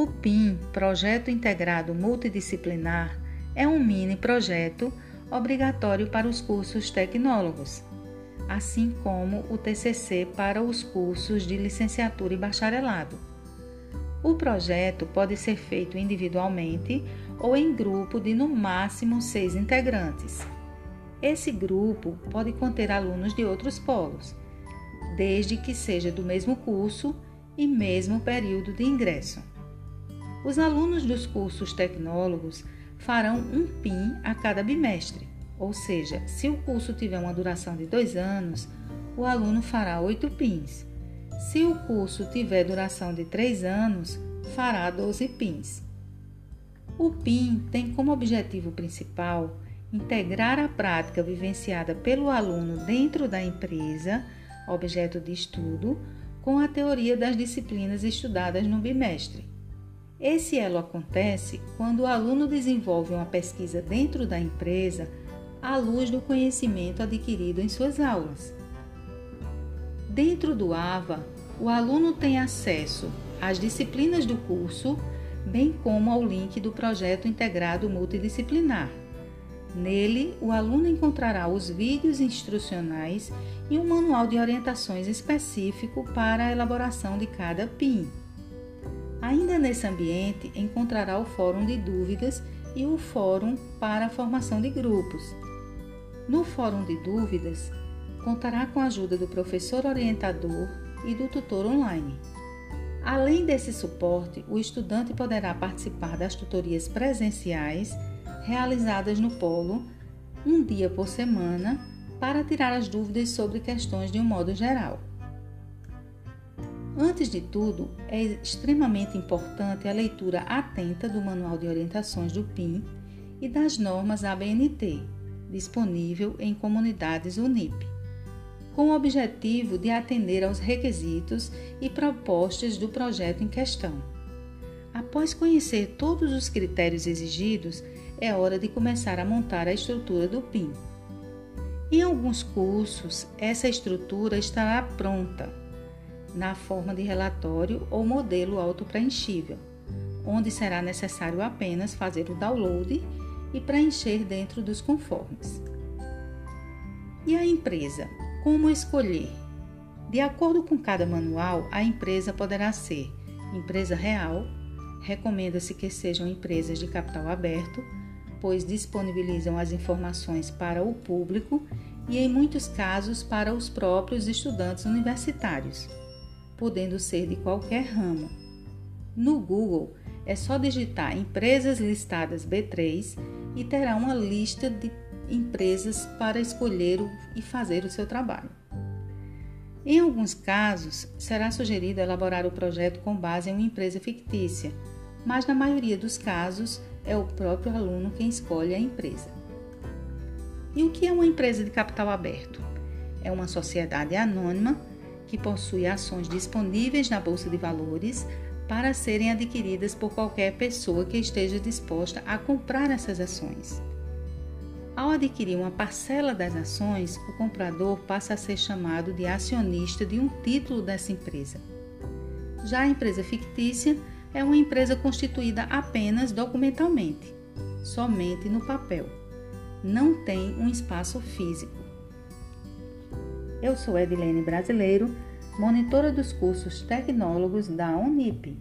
O PIM, Projeto Integrado Multidisciplinar, é um mini projeto obrigatório para os cursos tecnólogos, assim como o TCC para os cursos de licenciatura e bacharelado. O projeto pode ser feito individualmente ou em grupo de no máximo seis integrantes. Esse grupo pode conter alunos de outros polos, desde que seja do mesmo curso e mesmo período de ingresso. Os alunos dos cursos tecnólogos farão um PIN a cada bimestre, ou seja, se o curso tiver uma duração de dois anos, o aluno fará oito PINs. Se o curso tiver duração de três anos, fará 12 PINs. O PIN tem como objetivo principal integrar a prática vivenciada pelo aluno dentro da empresa, objeto de estudo, com a teoria das disciplinas estudadas no bimestre. Esse elo acontece quando o aluno desenvolve uma pesquisa dentro da empresa à luz do conhecimento adquirido em suas aulas. Dentro do AVA, o aluno tem acesso às disciplinas do curso, bem como ao link do projeto integrado multidisciplinar. Nele, o aluno encontrará os vídeos instrucionais e um manual de orientações específico para a elaboração de cada PIN. Ainda nesse ambiente, encontrará o fórum de dúvidas e o fórum para a formação de grupos. No fórum de dúvidas, contará com a ajuda do professor orientador e do tutor online. Além desse suporte, o estudante poderá participar das tutorias presenciais realizadas no polo um dia por semana para tirar as dúvidas sobre questões de um modo geral. Antes de tudo, é extremamente importante a leitura atenta do Manual de Orientações do PIN e das normas ABNT, disponível em comunidades UNIP, com o objetivo de atender aos requisitos e propostas do projeto em questão. Após conhecer todos os critérios exigidos, é hora de começar a montar a estrutura do PIN. Em alguns cursos, essa estrutura estará pronta na forma de relatório ou modelo autopreenchível, onde será necessário apenas fazer o download e preencher dentro dos conformes. E a empresa? Como escolher? De acordo com cada manual, a empresa poderá ser empresa real, recomenda-se que sejam empresas de capital aberto, pois disponibilizam as informações para o público e, em muitos casos, para os próprios estudantes universitários podendo ser de qualquer ramo. No Google, é só digitar empresas listadas B3 e terá uma lista de empresas para escolher e fazer o seu trabalho. Em alguns casos, será sugerido elaborar o projeto com base em uma empresa fictícia, mas na maioria dos casos é o próprio aluno quem escolhe a empresa. E o que é uma empresa de capital aberto? É uma sociedade anônima que possui ações disponíveis na Bolsa de Valores para serem adquiridas por qualquer pessoa que esteja disposta a comprar essas ações. Ao adquirir uma parcela das ações, o comprador passa a ser chamado de acionista de um título dessa empresa. Já a empresa fictícia é uma empresa constituída apenas documentalmente, somente no papel. Não tem um espaço físico. Eu sou Edilene Brasileiro, monitora dos cursos tecnólogos da Unip.